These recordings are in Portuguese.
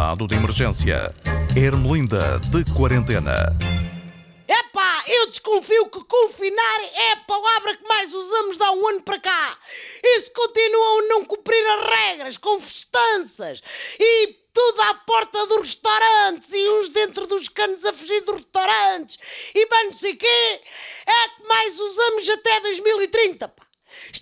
Estado de emergência. Ermelinda de quarentena. Epá, eu desconfio que confinar é a palavra que mais usamos de há um ano para cá. E se continuam a não cumprir as regras, com festanças e tudo à porta dos restaurantes e uns dentro dos canos a fugir dos restaurantes e bem não sei quê, é que mais usamos até 2030, pá.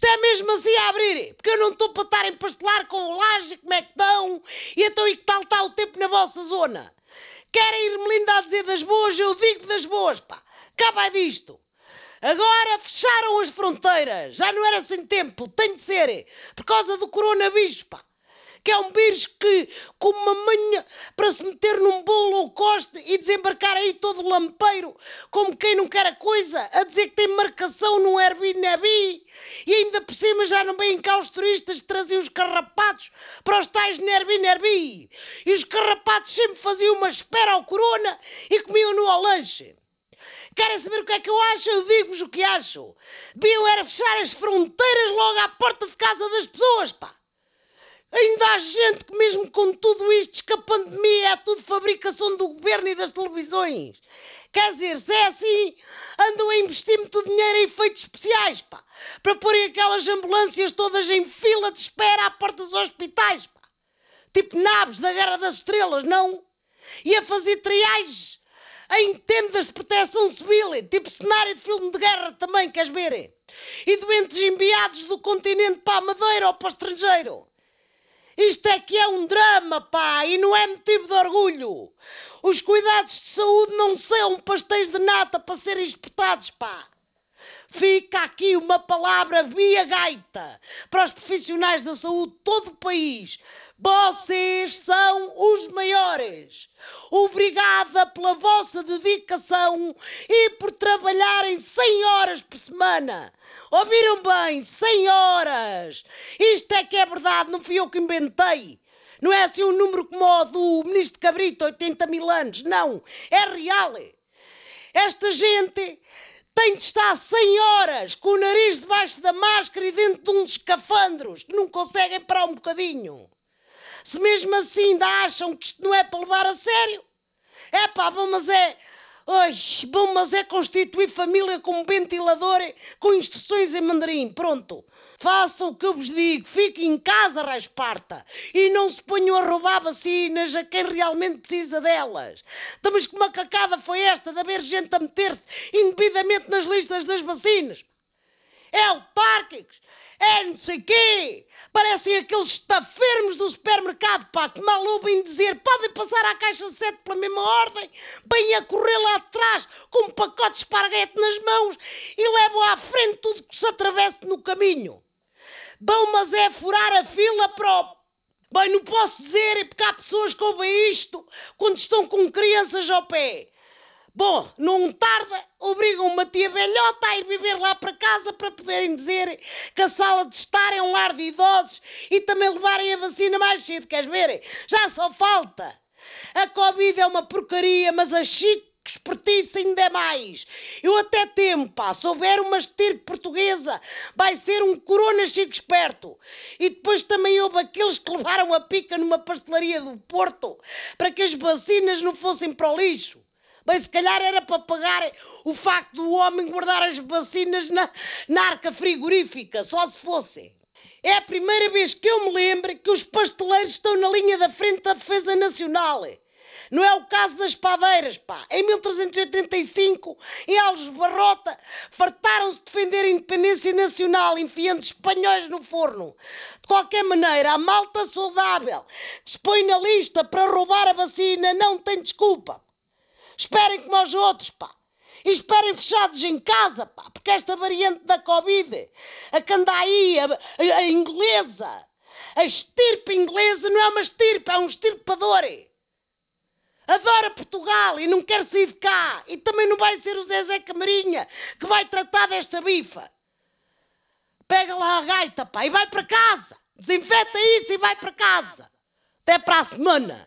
É mesmo assim a abrir, porque eu não estou para estar a empastelar com o laje, como é que estão, e então e que tal está o tempo na vossa zona? Querem ir-me linda a dizer das boas, eu digo das boas, pá. Vai disto. Agora fecharam as fronteiras, já não era sem tempo, tem de ser, por causa do coronavírus, pá que é um vírus que, com uma manha para se meter num bolo ou coste e desembarcar aí todo lampeiro, como quem não quer a coisa, a dizer que tem marcação no Airbnb e ainda por cima já não vêm cá os turistas traziam os carrapatos para os tais no Airbnb. E os carrapatos sempre faziam uma espera ao corona e comiam no ao lanche. Querem saber o que é que eu acho? Eu digo-vos o que acho. Deviam era fechar as fronteiras logo à porta de casa das pessoas, pá. Ainda há gente que, mesmo com tudo isto, que a pandemia é tudo fabricação do governo e das televisões. Quer dizer, se é assim, andam a investir muito dinheiro em efeitos especiais, pá, para porem aquelas ambulâncias todas em fila de espera à porta dos hospitais, pá. Tipo naves da Guerra das Estrelas, não? E a fazer triagens em tendas de proteção civil, tipo cenário de filme de guerra também, queres ver? E doentes enviados do continente para a Madeira ou para o estrangeiro. Isto é que é um drama, pá, e não é motivo de orgulho. Os cuidados de saúde não são pastéis de nata para serem espetados, pá. Fica aqui uma palavra via gaita para os profissionais da saúde de todo o país. Vocês são os maiores. Obrigada pela vossa dedicação e por trabalharem 100 horas por semana. Ouviram bem? 100 horas! Isto é que é verdade, não fui eu que inventei. Não é assim um número como o do ministro Cabrito, 80 mil anos. Não, é real. Esta gente tem de estar 100 horas com o nariz debaixo da máscara e dentro de uns escafandros que não conseguem parar um bocadinho. Se mesmo assim ainda acham que isto não é para levar a sério, é pá, bom, mas é. Bom, mas é constituir família com ventilador com instruções em mandarim. Pronto. Façam o que eu vos digo, fiquem em casa, rasparta, e não se ponham a roubar vacinas a quem realmente precisa delas. Então, mas que macacada foi esta de haver gente a meter-se indevidamente nas listas das vacinas? É autárquicos, é não sei quê. Parecem aqueles estafirmos do supermercado, pá, que mal ouvem dizer podem passar à caixa 7 pela mesma ordem, bem a correr lá atrás com um pacote de esparguete nas mãos e levam à frente tudo que se atravesse no caminho. Bom, mas é furar a fila para o... Bem, não posso dizer, é porque há pessoas que ouvem isto quando estão com crianças ao pé. Bom, não tarda, obrigam uma tia velhota a ir viver lá para casa para poderem dizer que a sala de estar é um lar de idosos e também levarem a vacina mais cedo, queres ver? Já só falta. A Covid é uma porcaria, mas a Chico expertise ainda é mais. Eu até temo, pá, se houver uma estirpe portuguesa, vai ser um corona chico esperto. E depois também houve aqueles que levaram a pica numa pastelaria do Porto para que as vacinas não fossem para o lixo. Bem, se calhar era para pagar o facto do homem guardar as vacinas na, na arca frigorífica, só se fosse. É a primeira vez que eu me lembro que os pasteleiros estão na linha da frente da defesa nacional. Não é o caso das padeiras, pá. Em 1385, em Alves Barrota, fartaram-se de defender a independência nacional, enfiando espanhóis no forno. De qualquer maneira, a malta saudável que se põe na lista para roubar a vacina não tem desculpa. Esperem como os outros, pá. E esperem fechados em casa, pá. Porque esta variante da Covid, a que anda aí, a, a, a inglesa, a estirpe inglesa não é uma estirpe, é um estirpador. Adora Portugal e não quer sair de cá. E também não vai ser o Zezé Camarinha que vai tratar desta bifa. Pega lá a gaita, pá, e vai para casa. Desinfeta isso e vai para casa. Até para a semana.